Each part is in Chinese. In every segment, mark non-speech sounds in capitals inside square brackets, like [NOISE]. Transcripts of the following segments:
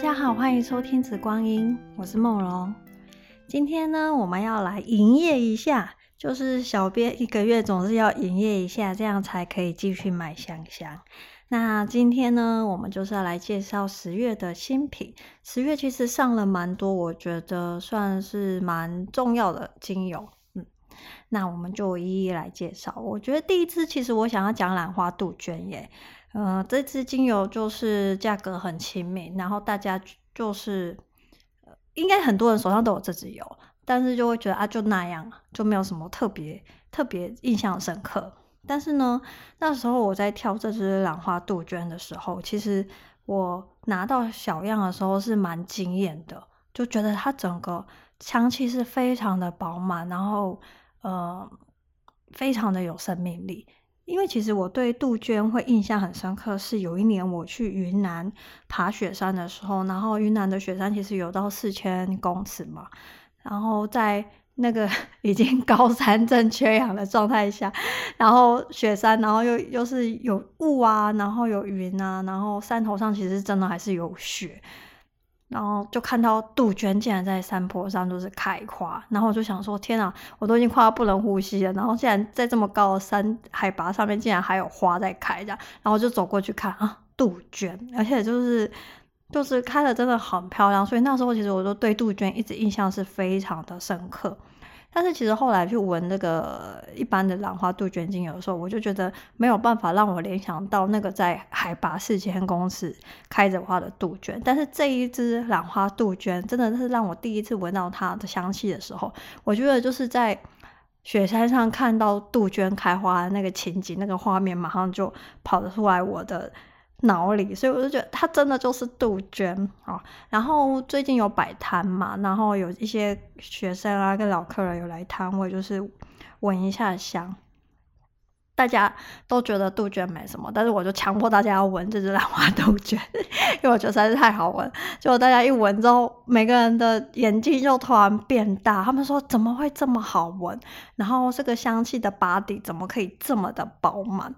大家好，欢迎收听《紫光音》，我是梦龙。今天呢，我们要来营业一下，就是小编一个月总是要营业一下，这样才可以继续买香香。那今天呢，我们就是要来介绍十月的新品。十月其实上了蛮多，我觉得算是蛮重要的精油。嗯，那我们就一一来介绍。我觉得第一支其实我想要讲兰花杜鹃耶。呃，这支精油就是价格很亲民，然后大家就是，应该很多人手上都有这支油，但是就会觉得啊，就那样，就没有什么特别特别印象深刻。但是呢，那时候我在挑这支兰花杜鹃的时候，其实我拿到小样的时候是蛮惊艳的，就觉得它整个香气是非常的饱满，然后呃，非常的有生命力。因为其实我对杜鹃会印象很深刻，是有一年我去云南爬雪山的时候，然后云南的雪山其实有到四千公尺嘛，然后在那个 [LAUGHS] 已经高山症缺氧的状态下，然后雪山，然后又又是有雾啊，然后有云啊，然后山头上其实真的还是有雪。然后就看到杜鹃竟然在山坡上就是开花，然后我就想说：天啊，我都已经快要不能呼吸了。然后竟然在这么高的山海拔上面，竟然还有花在开这样，然后就走过去看啊，杜鹃，而且就是就是开的真的很漂亮。所以那时候其实我就对杜鹃一直印象是非常的深刻。但是其实后来去闻那个一般的兰花杜鹃精油的时候，我就觉得没有办法让我联想到那个在海拔四千公尺开着花的杜鹃。但是这一支兰花杜鹃真的是让我第一次闻到它的香气的时候，我觉得就是在雪山上看到杜鹃开花的那个情景，那个画面马上就跑出来我的。脑里，所以我就觉得它真的就是杜鹃啊。然后最近有摆摊嘛，然后有一些学生啊跟老客人有来摊位，就是闻一下香。大家都觉得杜鹃没什么，但是我就强迫大家要闻这支兰花杜鹃，[LAUGHS] 因为我觉得实在是太好闻。结果大家一闻之后，每个人的眼睛就突然变大，他们说怎么会这么好闻？然后这个香气的 body 怎么可以这么的饱满？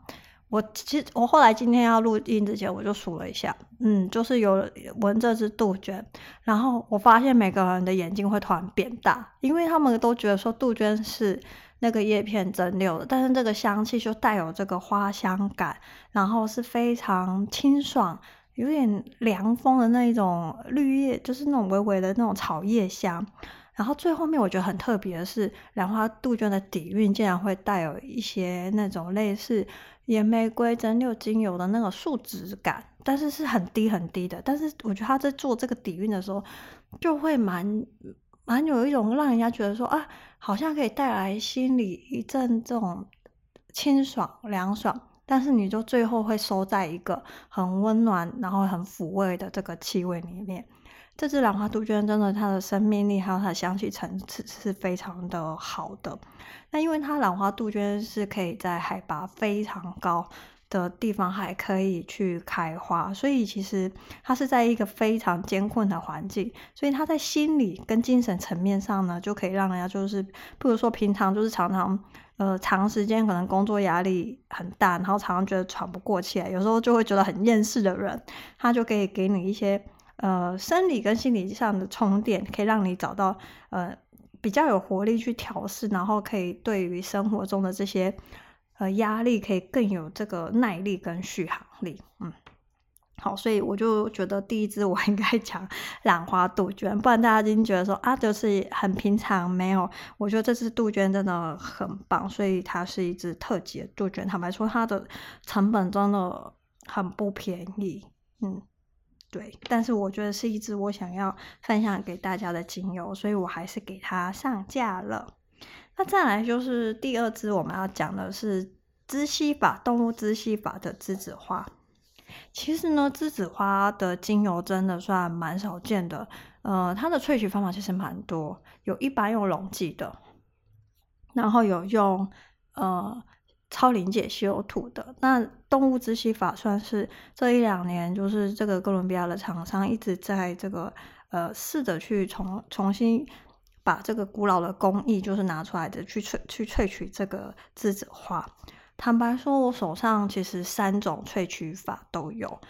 我其实我后来今天要录音之前，我就数了一下，嗯，就是有闻这支杜鹃，然后我发现每个人的眼睛会突然变大，因为他们都觉得说杜鹃是那个叶片蒸馏的，但是这个香气就带有这个花香感，然后是非常清爽，有点凉风的那一种绿叶，就是那种微微的那种草叶香。然后最后面我觉得很特别的是，兰花杜鹃的底蕴竟然会带有一些那种类似野玫瑰蒸馏精油的那个树脂感，但是是很低很低的。但是我觉得他在做这个底蕴的时候，就会蛮蛮有一种让人家觉得说啊，好像可以带来心里一阵这种清爽凉爽，但是你就最后会收在一个很温暖然后很抚慰的这个气味里面。这支兰花杜鹃真的，它的生命力还有它的香气层次是非常的好的。那因为它兰花杜鹃是可以在海拔非常高的地方还可以去开花，所以其实它是在一个非常艰困的环境，所以它在心理跟精神层面上呢，就可以让人家就是，不如说平常就是常常呃长时间可能工作压力很大，然后常常觉得喘不过气来，有时候就会觉得很厌世的人，他就可以给你一些。呃，生理跟心理上的充电，可以让你找到呃比较有活力去调试，然后可以对于生活中的这些呃压力，可以更有这个耐力跟续航力。嗯，好，所以我就觉得第一支我应该 [LAUGHS] 讲兰花杜鹃，不然大家已经觉得说啊，就是很平常，没有。我觉得这支杜鹃真的很棒，所以它是一支特级的杜鹃。坦白说，它的成本真的很不便宜。嗯。对，但是我觉得是一支我想要分享给大家的精油，所以我还是给它上架了。那再来就是第二支我们要讲的是支烯法，动物支烯法的栀子花。其实呢，栀子花的精油真的算蛮少见的，呃，它的萃取方法其实蛮多，有一般用溶剂的，然后有用呃。超临界稀有土的，那动物支烯法算是这一两年，就是这个哥伦比亚的厂商一直在这个呃试着去重重新把这个古老的工艺就是拿出来的去萃去萃取这个栀子花。坦白说，我手上其实三种萃取法都有，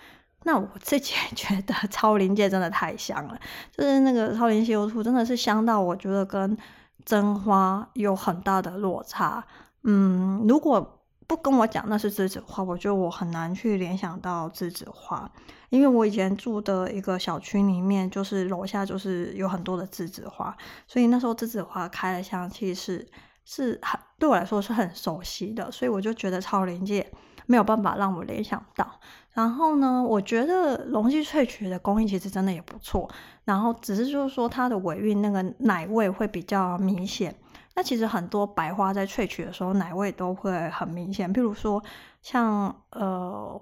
那我自己也觉得超临界真的太香了，就是那个超临矽优兔真的是香到我觉得跟真花有很大的落差。嗯，如果不跟我讲那是栀子花，我觉得我很难去联想到栀子花，因为我以前住的一个小区里面，就是楼下就是有很多的栀子花，所以那时候栀子花开的香气是是很对我来说是很熟悉的，所以我就觉得超临界没有办法让我联想到。然后呢，我觉得溶剂萃取的工艺其实真的也不错，然后只是就是说它的尾韵那个奶味会比较明显。那其实很多白花在萃取的时候，奶味都会很明显。譬如说像，呃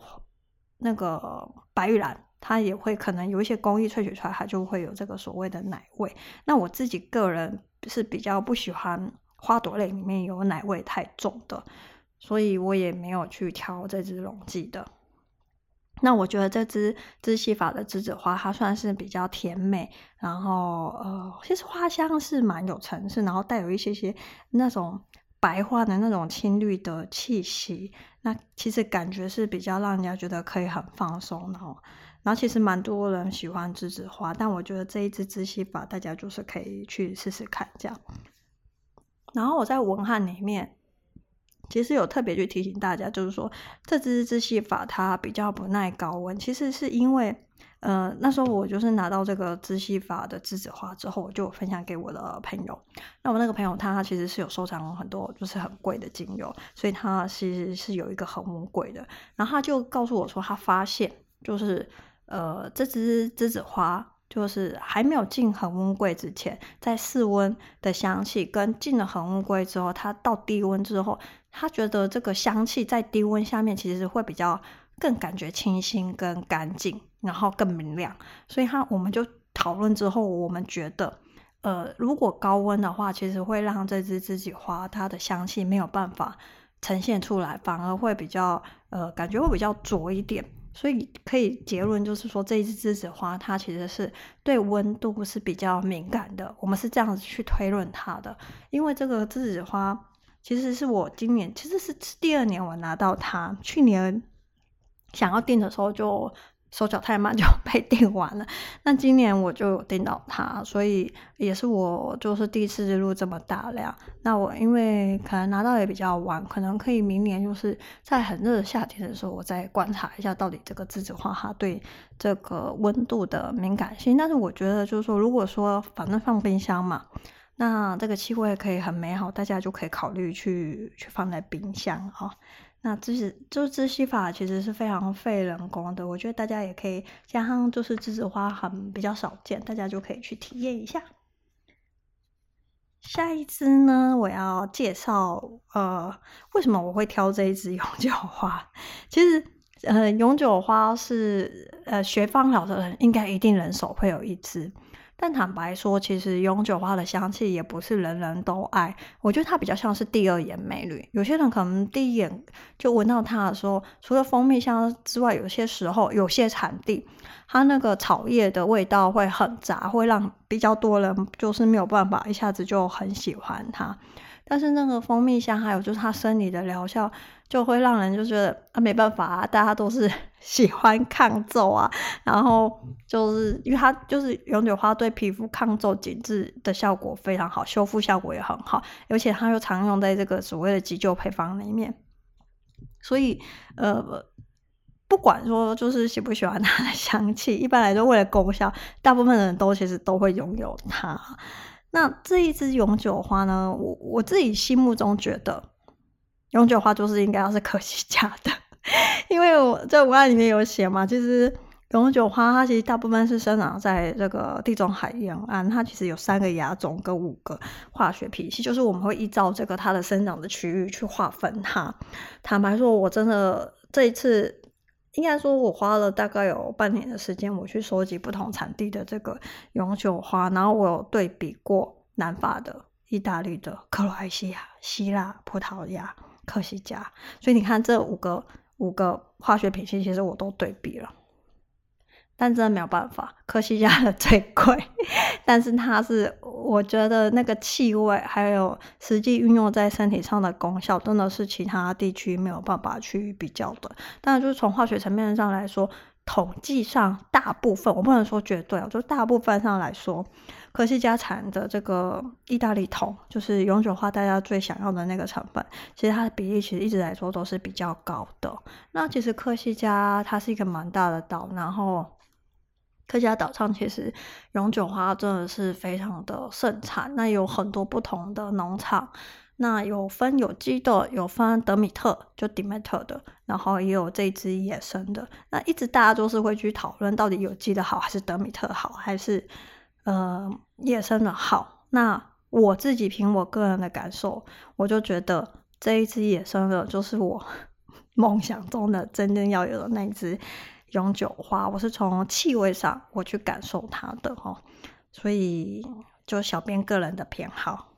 那个白玉兰，它也会可能有一些工艺萃取出来，它就会有这个所谓的奶味。那我自己个人是比较不喜欢花朵类里面有奶味太重的，所以我也没有去挑这支溶剂的。那我觉得这支知熙法的栀子花，它算是比较甜美，然后呃，其实花香是蛮有层次，然后带有一些些那种白花的那种青绿的气息。那其实感觉是比较让人家觉得可以很放松，然后，然后其实蛮多人喜欢栀子花，但我觉得这一支知熙法大家就是可以去试试看这样。然后我在文案里面。其实有特别去提醒大家，就是说这支知熙法它比较不耐高温。其实是因为，呃，那时候我就是拿到这个知熙法的栀子花之后，我就分享给我的朋友。那我那个朋友他其实是有收藏很多就是很贵的精油，所以他其实是有一个恒温柜的。然后他就告诉我说，他发现就是呃这支栀子花。就是还没有进恒温柜之前，在室温的香气，跟进了恒温柜之后，它到低温之后，他觉得这个香气在低温下面其实会比较更感觉清新、跟干净，然后更明亮。所以他我们就讨论之后，我们觉得，呃，如果高温的话，其实会让这支栀子花它的香气没有办法呈现出来，反而会比较呃，感觉会比较浊一点。所以可以结论就是说，这一支栀子花它其实是对温度是比较敏感的。我们是这样子去推论它的，因为这个栀子花其实是我今年其实是第二年我拿到它，去年想要订的时候就。手脚太慢就 [LAUGHS] 被订完了，那今年我就订到它，所以也是我就是第一次录这么大量。那我因为可能拿到也比较晚，可能可以明年就是在很热的夏天的时候，我再观察一下到底这个栀子花它对这个温度的敏感性。但是我觉得就是说，如果说反正放冰箱嘛，那这个气味可以很美好，大家就可以考虑去去放在冰箱啊。那知识就知熙法其实是非常费人工的，我觉得大家也可以加上，就是栀子花很比较少见，大家就可以去体验一下。下一支呢，我要介绍呃，为什么我会挑这一支永久花？其实呃，永久花是呃学芳疗的人应该一定人手会有一支。但坦白说，其实永久花的香气也不是人人都爱。我觉得它比较像是第二眼美女。有些人可能第一眼就闻到它的时候，除了蜂蜜香之外，有些时候有些产地它那个草叶的味道会很杂，会让比较多人就是没有办法一下子就很喜欢它。但是那个蜂蜜香，还有就是它生理的疗效。就会让人就觉得啊，没办法啊，大家都是 [LAUGHS] 喜欢抗皱啊，然后就是因为它就是永久花对皮肤抗皱紧致的效果非常好，修复效果也很好，而且它又常用在这个所谓的急救配方里面，所以呃，不管说就是喜不喜欢它的香气，一般来说为了功效，大部分人都其实都会拥有它。那这一支永久花呢，我我自己心目中觉得。永久花就是应该要是科西嘉的，[LAUGHS] 因为我在文案里面有写嘛，其实永久花它其实大部分是生长在这个地中海沿岸，它其实有三个亚种跟五个化学品系，就是我们会依照这个它的生长的区域去划分它。坦白说，我真的这一次应该说，我花了大概有半年的时间，我去收集不同产地的这个永久花，然后我有对比过南法的、意大利的、克罗埃西亚、希腊、葡萄牙。科西嘉，所以你看这五个五个化学品系，其实我都对比了，但真的没有办法，科西嘉的最贵，但是它是我觉得那个气味还有实际运用在身体上的功效，真的是其他地区没有办法去比较的。当然，就是从化学层面上来说，统计上大部分，我不能说绝对，就大部分上来说，科西嘉产的这个意大利桶，就是永久花大家最想要的那个成分，其实它的比例其实一直来说都是比较高的。那其实科西嘉它是一个蛮大的岛，然后。科西嘉岛上其实永久花真的是非常的盛产，那有很多不同的农场，那有分有机的，有分德米特就 Demeter 的，然后也有这支野生的。那一直大家都是会去讨论到底有机的好还是德米特好，还是呃野生的好。那我自己凭我个人的感受，我就觉得这一支野生的就是我 [LAUGHS] 梦想中的真正要有的那一只。永久花，我是从气味上我去感受它的哦，所以就小编个人的偏好，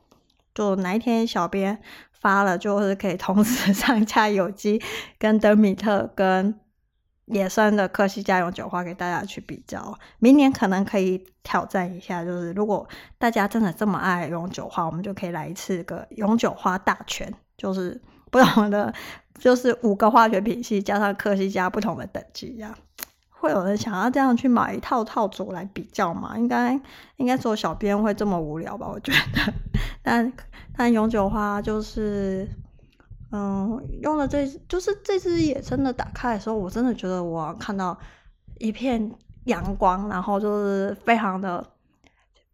就哪一天小编发了，就是可以同时 [LAUGHS] 上架有机跟德米特跟野生的科西加永久花给大家去比较。明年可能可以挑战一下，就是如果大家真的这么爱永久花，我们就可以来一次个永久花大全，就是不同的。就是五个化学品系加上科西加不同的等级，这样会有人想要这样去买一套套组来比较吗？应该应该只有小编会这么无聊吧？我觉得。[LAUGHS] 但但永久花就是，嗯，用了这就是这支野生的打开的时候，我真的觉得我看到一片阳光，然后就是非常的。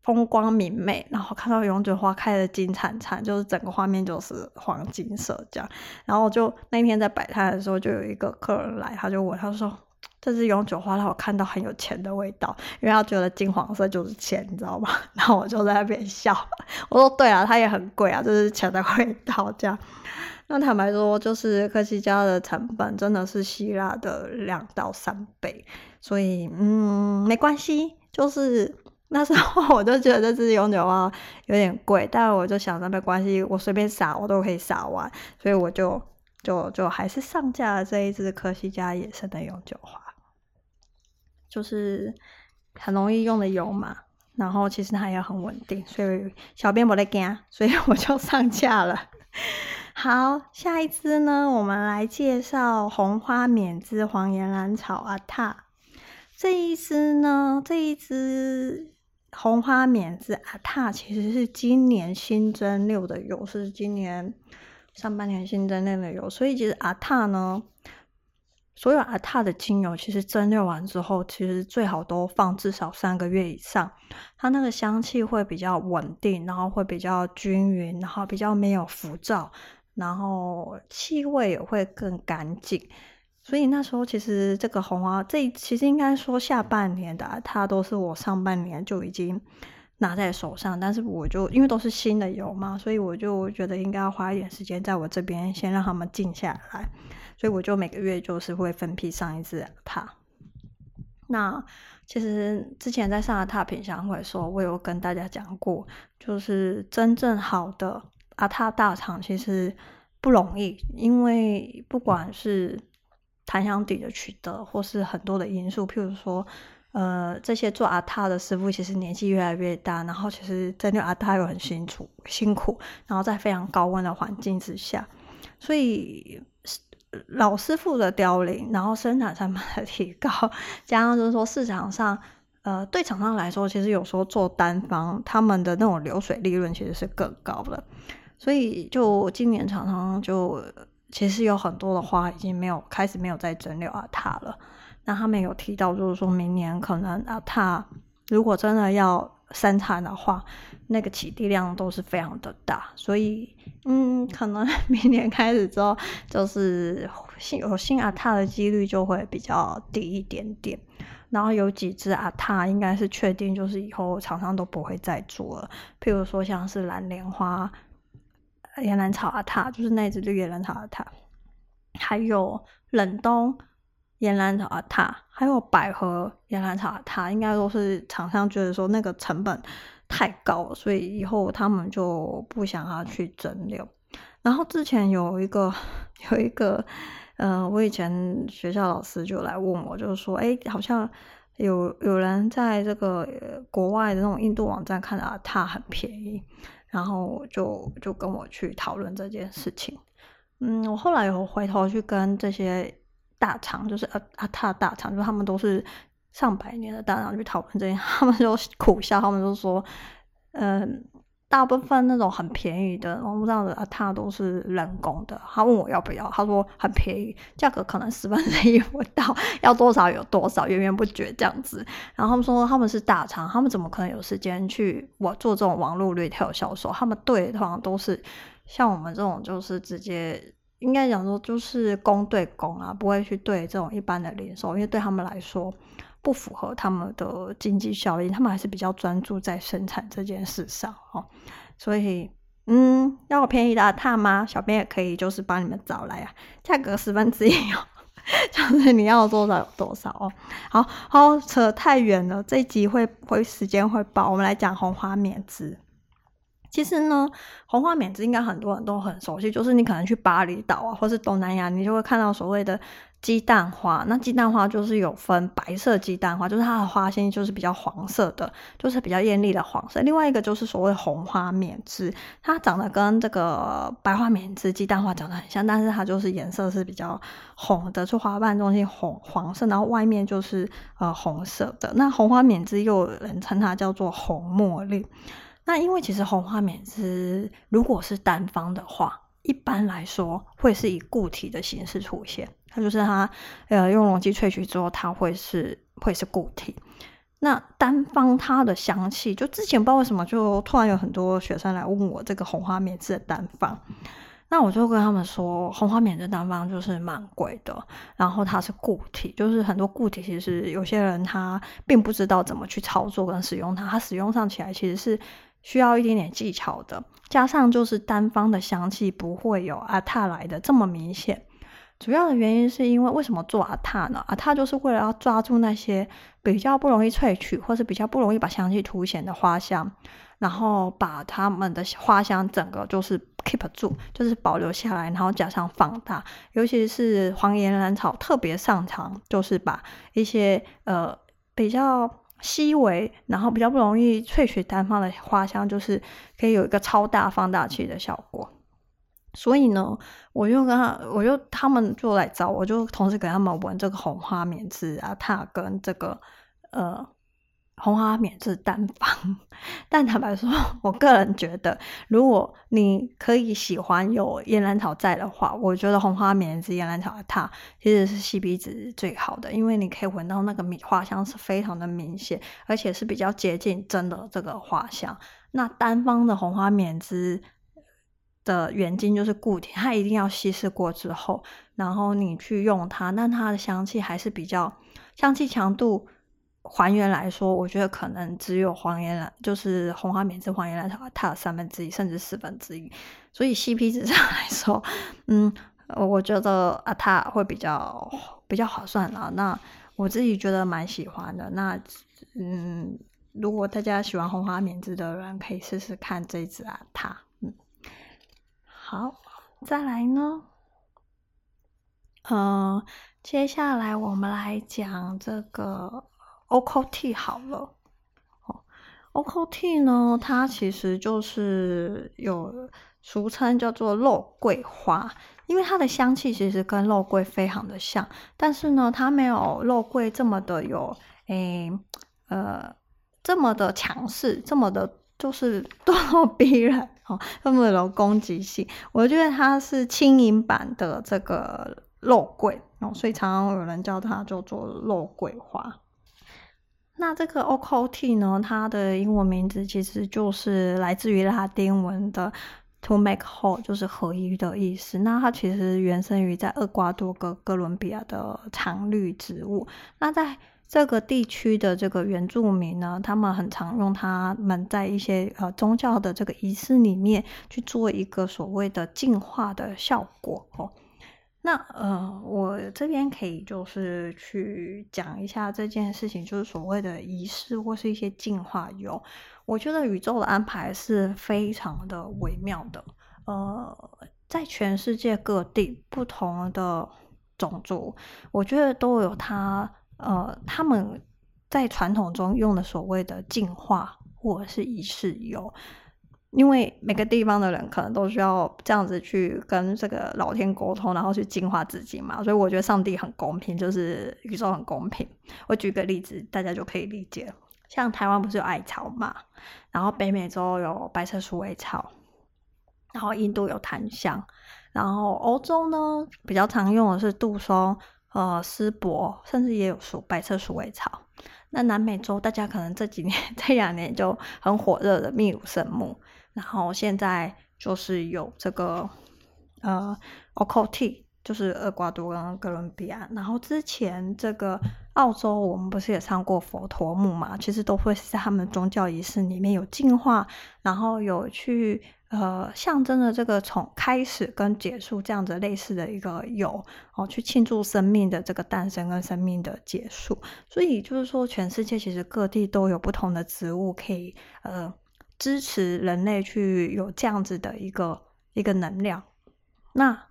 风光明媚，然后看到永久花开的金灿灿，就是整个画面就是黄金色这样。然后就那天在摆摊的时候，就有一个客人来，他就问，他说：“这支永久花让我看到很有钱的味道，因为他觉得金黄色就是钱，你知道吗？” [LAUGHS] 然后我就在那边笑，我说：“对啊，它也很贵啊，这是钱的味道。”这样。那坦白说，就是科西嘉的成本真的是希腊的两到三倍，所以嗯，没关系，就是。那时候我就觉得这支永久花有点贵，但我就想着没关系，我随便撒我都可以撒完，所以我就就就还是上架了这一支科西嘉野生的永久花，就是很容易用的油嘛，然后其实它也很稳定，所以小编没在惊，所以我就上架了。好，下一支呢，我们来介绍红花缅栀黄岩兰草阿塔。这一支呢，这一支。红花缅栀阿塔其实是今年新增六的油，是今年上半年新增六的油，所以其实阿塔呢，所有阿塔的精油其实蒸馏完之后，其实最好都放至少三个月以上，它那个香气会比较稳定，然后会比较均匀，然后比较没有浮躁，然后气味也会更干净。所以那时候其实这个红花，这其实应该说下半年的，它都是我上半年就已经拿在手上，但是我就因为都是新的油嘛，所以我就觉得应该要花一点时间在我这边先让他们静下来，所以我就每个月就是会分批上一支阿塔。那其实之前在上阿塔品香会的时候，我有跟大家讲过，就是真正好的阿塔大厂其实不容易，因为不管是檀香底的取得，或是很多的因素，譬如说，呃，这些做阿塔的师傅其实年纪越来越大，然后其实蒸馏阿塔又很辛苦，辛苦，然后在非常高温的环境之下，所以老师傅的凋零，然后生产成本的提高，加上就是说市场上，呃，对厂商来说，其实有时候做单方，他们的那种流水利润其实是更高的，所以就今年厂商就。其实有很多的花已经没有开始没有再蒸馏阿塔了。那他们有提到，就是说明年可能阿塔如果真的要生产的话，那个起地量都是非常的大。所以，嗯，可能 [LAUGHS] 明年开始之后，就是新有新阿塔的几率就会比较低一点点。然后有几只阿塔应该是确定，就是以后厂商都不会再做了。譬如说像是蓝莲花。岩兰草阿塔就是那只绿岩兰草阿塔，还有冷冬岩兰草阿塔，还有百合岩兰草阿塔，应该都是厂商觉得说那个成本太高，所以以后他们就不想要去蒸馏。然后之前有一个 [LAUGHS] 有一个，嗯、呃，我以前学校老师就来问我，就是说，哎，好像有有人在这个国外的那种印度网站看到阿塔很便宜。然后就就跟我去讨论这件事情，嗯，我后来有回头去跟这些大厂，就是阿阿塔大厂，就他们都是上百年的大厂去讨论这些，他们就苦笑，他们就说，嗯。大部分那种很便宜的，我不知道的，它都是人工的。他问我要不要，他说很便宜，价格可能十分之一不到，要多少有多少，源源不绝这样子。然后他们说他们是大厂，他们怎么可能有时间去我做这种网络 retail 销售？他们对的通常都是像我们这种，就是直接应该讲说就是公对公啊，不会去对这种一般的零售，因为对他们来说。不符合他们的经济效益，他们还是比较专注在生产这件事上哦。所以，嗯，要便宜的塔吗？小编也可以，就是帮你们找来啊，价格十分之一哦，[LAUGHS] 就是你要多少有多少哦。好好扯太远了，这一集会会时间会爆，我们来讲红花棉织。其实呢，红花棉枝应该很多人都很熟悉，就是你可能去巴厘岛啊，或是东南亚，你就会看到所谓的鸡蛋花。那鸡蛋花就是有分白色鸡蛋花，就是它的花心就是比较黄色的，就是比较艳丽的黄色。另外一个就是所谓红花棉枝，它长得跟这个白花棉枝、鸡蛋花长得很像，但是它就是颜色是比较红的，就花瓣中心红黄色，然后外面就是呃红色的。那红花棉枝又有人称它叫做红茉莉。那因为其实红花棉织如果是单方的话，一般来说会是以固体的形式出现，它就是它呃用溶剂萃取之后，它会是会是固体。那单方它的香气，就之前不知道为什么就突然有很多学生来问我这个红花棉织的单方，那我就跟他们说，红花棉织单方就是蛮贵的，然后它是固体，就是很多固体其实有些人他并不知道怎么去操作跟使用它，它使用上起来其实是。需要一点点技巧的，加上就是单方的香气不会有阿塔来的这么明显。主要的原因是因为为什么做阿塔呢？阿塔就是为了要抓住那些比较不容易萃取，或是比较不容易把香气凸显的花香，然后把它们的花香整个就是 keep 住，就是保留下来，然后加上放大。尤其是黄岩兰草特别擅长，就是把一些呃比较。稀微，然后比较不容易萃取单方的花香，就是可以有一个超大放大器的效果。所以呢，我就跟他，我就他们就来找我，就同时给他们闻这个红花棉织啊，它跟这个呃。红花棉织单方，[LAUGHS] 但坦白说，我个人觉得，如果你可以喜欢有岩兰草在的话，我觉得红花棉织岩兰草它其实是吸鼻子最好的，因为你可以闻到那个米花香是非常的明显，而且是比较接近真的这个花香。那单方的红花棉织的原精就是固体，它一定要稀释过之后，然后你去用它，但它的香气还是比较香气强度。还原来说，我觉得可能只有黄岩兰，就是红花棉织黄岩兰草，它有三分之一甚至四分之一，所以 CP 值上来说，嗯，我觉得啊，它会比较比较划算啦。那我自己觉得蛮喜欢的。那嗯，如果大家喜欢红花棉织的人，可以试试看这支啊，它嗯，好，再来呢，嗯，接下来我们来讲这个。OCOT 好了，哦，OCOT 呢，它其实就是有俗称叫做肉桂花，因为它的香气其实跟肉桂非常的像，但是呢，它没有肉桂这么的有，诶、呃，这么的强势，这么的，就是咄咄逼人哦，这么有攻击性。我觉得它是轻盈版的这个肉桂哦，所以常常有人叫它叫做肉桂花。那这个 OCOT 呢，它的英文名字其实就是来自于拉丁文的 to make whole，就是合一的意思。那它其实原生于在厄瓜多跟哥伦比亚的常绿植物。那在这个地区的这个原住民呢，他们很常用它们在一些呃宗教的这个仪式里面去做一个所谓的净化的效果哦。那呃，我这边可以就是去讲一下这件事情，就是所谓的仪式或是一些净化油。我觉得宇宙的安排是非常的微妙的。呃，在全世界各地不同的种族，我觉得都有他呃他们在传统中用的所谓的净化或者是仪式油。因为每个地方的人可能都需要这样子去跟这个老天沟通，然后去净化自己嘛，所以我觉得上帝很公平，就是宇宙很公平。我举个例子，大家就可以理解。像台湾不是有艾草嘛，然后北美洲有白色鼠尾草，然后印度有檀香，然后欧洲呢比较常用的是杜松、呃丝柏，甚至也有鼠白色鼠尾草。那南美洲大家可能这几年 [LAUGHS] 这两年就很火热的秘鲁圣木，然后现在就是有这个呃 o c o t 就是厄瓜多跟哥伦比亚，然后之前这个澳洲我们不是也上过佛陀木嘛？其实都会是在他们宗教仪式里面有净化，然后有去呃象征的这个从开始跟结束这样子类似的一个有哦，去庆祝生命的这个诞生跟生命的结束。所以就是说，全世界其实各地都有不同的植物可以呃支持人类去有这样子的一个一个能量。那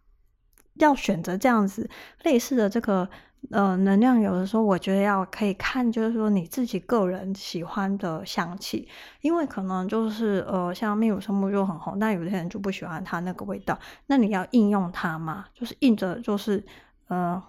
要选择这样子类似的这个呃能量，有的时候我觉得要可以看，就是说你自己个人喜欢的香气，因为可能就是呃像秘鲁圣木就很红，但有些人就不喜欢它那个味道，那你要应用它嘛，就是硬着就是呃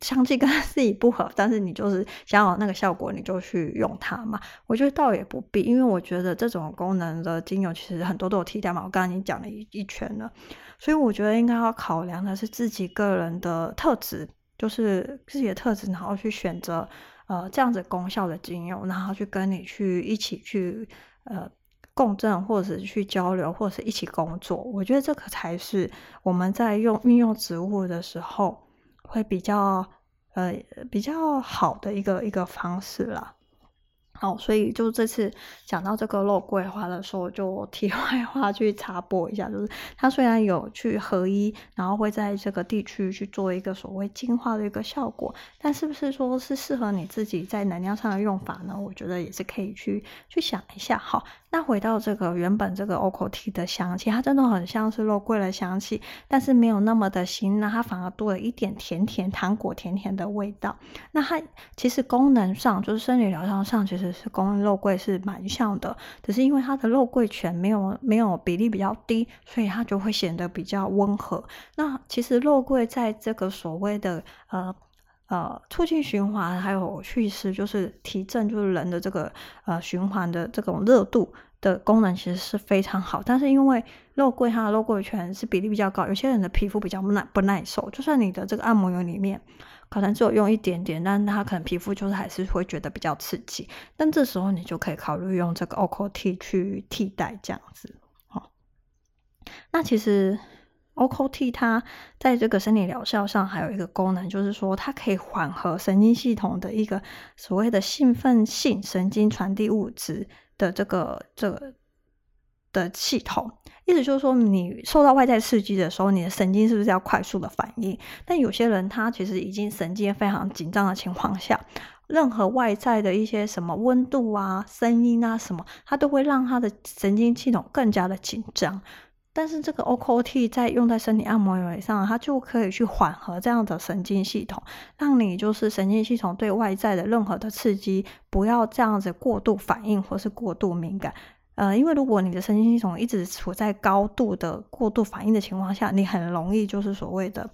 香气跟 [LAUGHS] 自己不合，但是你就是想要那个效果，你就去用它嘛。我觉得倒也不必，因为我觉得这种功能的精油其实很多都有替代嘛，我刚刚已经讲了一一圈了。所以我觉得应该要考量的是自己个人的特质，就是自己的特质，然后去选择呃这样子功效的精油，然后去跟你去一起去呃共振，或者是去交流，或者是一起工作。我觉得这个才是我们在用运用植物的时候会比较呃比较好的一个一个方式啦。好，所以就这次讲到这个肉桂花的时候，就 [LAUGHS] 题外话去插播一下，就是它虽然有去合一，然后会在这个地区去做一个所谓净化的一个效果，但是不是说是适合你自己在能量上的用法呢？我觉得也是可以去去想一下。好，那回到这个原本这个 OCOT 的香气，它真的很像是肉桂的香气，但是没有那么的辛辣，它反而多了一点甜甜糖果甜甜的味道。那它其实功能上，就是生理疗效上，其实。是跟肉桂是蛮像的，只是因为它的肉桂醛没有没有比例比较低，所以它就会显得比较温和。那其实肉桂在这个所谓的呃呃促进循环，还有祛湿，就是提振，就是人的这个呃循环的这种热度的功能，其实是非常好。但是因为肉桂它的肉桂醛是比例比较高，有些人的皮肤比较耐不耐受，就算你的这个按摩油里面。可能只有用一点点，但它可能皮肤就是还是会觉得比较刺激。但这时候你就可以考虑用这个 OCO T 去替代这样子。好，那其实 OCO T 它在这个生理疗效上还有一个功能，就是说它可以缓和神经系统的一个所谓的兴奋性神经传递物质的这个这个。的系统，意思就是说，你受到外在刺激的时候，你的神经是不是要快速的反应？但有些人他其实已经神经非常紧张的情况下，任何外在的一些什么温度啊、声音啊什么，他都会让他的神经系统更加的紧张。但是这个 OCO T 在用在身体按摩油上，它就可以去缓和这样的神经系统，让你就是神经系统对外在的任何的刺激不要这样子过度反应或是过度敏感。呃，因为如果你的神经系统一直处在高度的过度反应的情况下，你很容易就是所谓的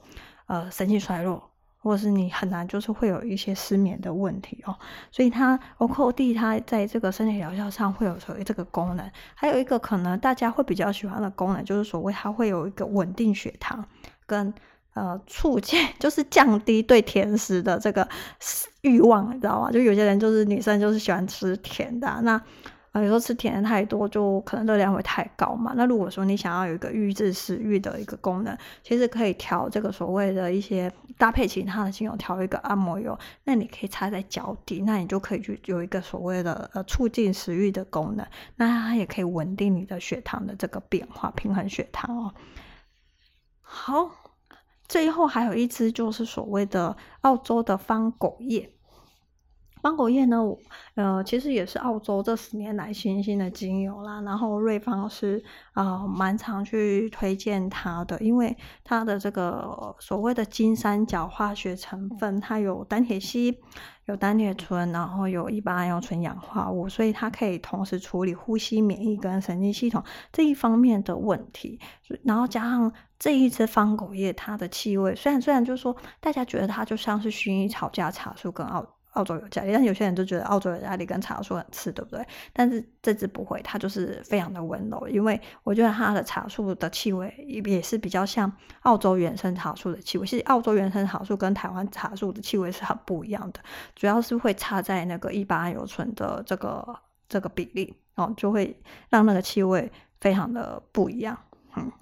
呃神经衰弱，或者是你很难就是会有一些失眠的问题哦。所以它 Ocoti 它在这个身体疗效上会有所谓这个功能，还有一个可能大家会比较喜欢的功能，就是所谓它会有一个稳定血糖跟呃促进，[LAUGHS] 就是降低对甜食的这个欲望，你知道吗？就有些人就是女生就是喜欢吃甜的，那。啊，有时候吃甜的太多，就可能热量会太高嘛。那如果说你想要有一个抑制食欲的一个功能，其实可以调这个所谓的一些搭配其他的精油，调一个按摩油，那你可以擦在脚底，那你就可以去有一个所谓的呃促进食欲的功能。那它也可以稳定你的血糖的这个变化，平衡血糖哦。好，最后还有一支就是所谓的澳洲的方狗叶。芳果叶呢，呃，其实也是澳洲这十年来新兴的精油啦。然后瑞芳是呃蛮常去推荐它的，因为它的这个所谓的金三角化学成分，它有单萜烯、有单萜醇，然后有一般油醇氧化物，所以它可以同时处理呼吸、免疫跟神经系统这一方面的问题。然后加上这一支芳果叶，它的气味虽然虽然就是说大家觉得它就像是薰衣草加茶树跟澳。澳洲有加利，但有些人就觉得澳洲有加利跟茶树很刺，对不对？但是这支不会，它就是非常的温柔，因为我觉得它的茶树的气味也是比较像澳洲原生茶树的气味。其实澳洲原生茶树跟台湾茶树的气味是很不一样的，主要是会差在那个一八胺油醇的这个这个比例哦，就会让那个气味非常的不一样。嗯，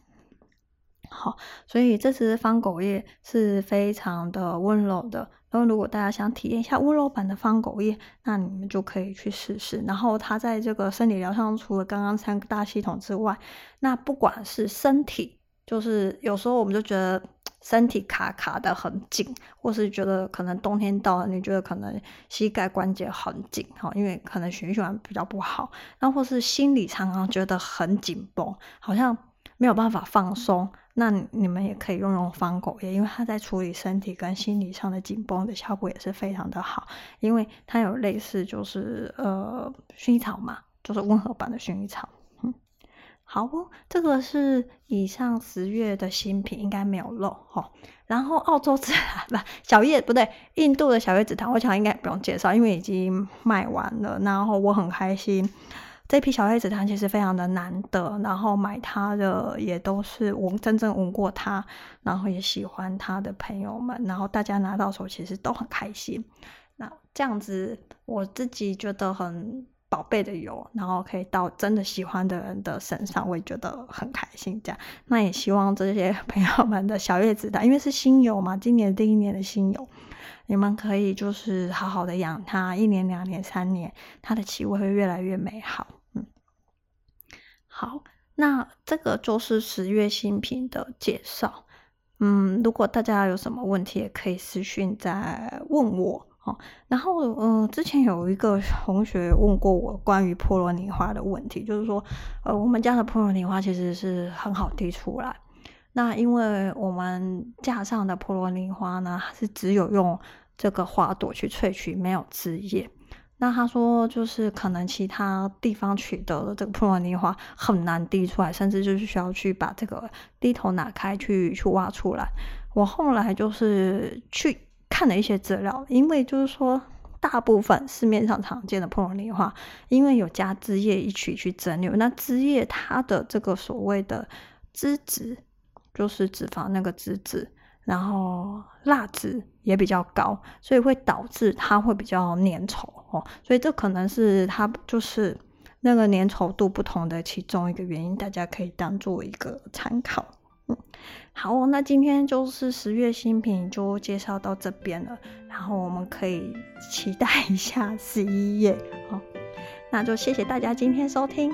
好，所以这支芳果叶是非常的温柔的。然后，如果大家想体验一下温柔版的芳果叶，那你们就可以去试试。然后，它在这个生理疗上，除了刚刚三个大系统之外，那不管是身体，就是有时候我们就觉得身体卡卡的很紧，或是觉得可能冬天到了，你觉得可能膝盖关节很紧，哈，因为可能循环比较不好。然后，或是心里常常觉得很紧绷，好像没有办法放松。那你们也可以用用芳果叶，因为它在处理身体跟心理上的紧绷的效果也是非常的好，因为它有类似就是呃薰衣草嘛，就是温和版的薰衣草。嗯，好哦，这个是以上十月的新品，应该没有漏哈。然后澳洲紫檀 [LAUGHS] 不小叶不对，印度的小叶紫檀，我想应该不用介绍，因为已经卖完了。然后我很开心。这批小叶紫檀其实非常的难得，然后买它的也都是闻真正闻过它，然后也喜欢它的朋友们，然后大家拿到手其实都很开心。那这样子，我自己觉得很宝贝的油，然后可以到真的喜欢的人的身上，我也觉得很开心。这样，那也希望这些 [LAUGHS] 朋友们的小叶紫檀，因为是新油嘛，今年第一年的新油，你们可以就是好好的养它，一年、两年、三年，它的气味会越来越美好。好，那这个就是十月新品的介绍。嗯，如果大家有什么问题，也可以私讯再问我哦。然后，嗯、呃，之前有一个同学问过我关于波罗尼花的问题，就是说，呃，我们家的波罗尼花其实是很好滴出来。那因为我们架上的波罗尼花呢，是只有用这个花朵去萃取，没有枝叶。那他说，就是可能其他地方取得的这个普罗尼花很难滴出来，甚至就是需要去把这个滴头拿开去去挖出来。我后来就是去看了一些资料，因为就是说，大部分市面上常见的普罗尼花，因为有加枝叶一起去蒸馏，那枝叶它的这个所谓的脂质，就是脂肪那个脂质。然后蜡质也比较高，所以会导致它会比较粘稠哦，所以这可能是它就是那个粘稠度不同的其中一个原因，大家可以当做一个参考。嗯，好，那今天就是十月新品就介绍到这边了，然后我们可以期待一下十一月哦，那就谢谢大家今天收听。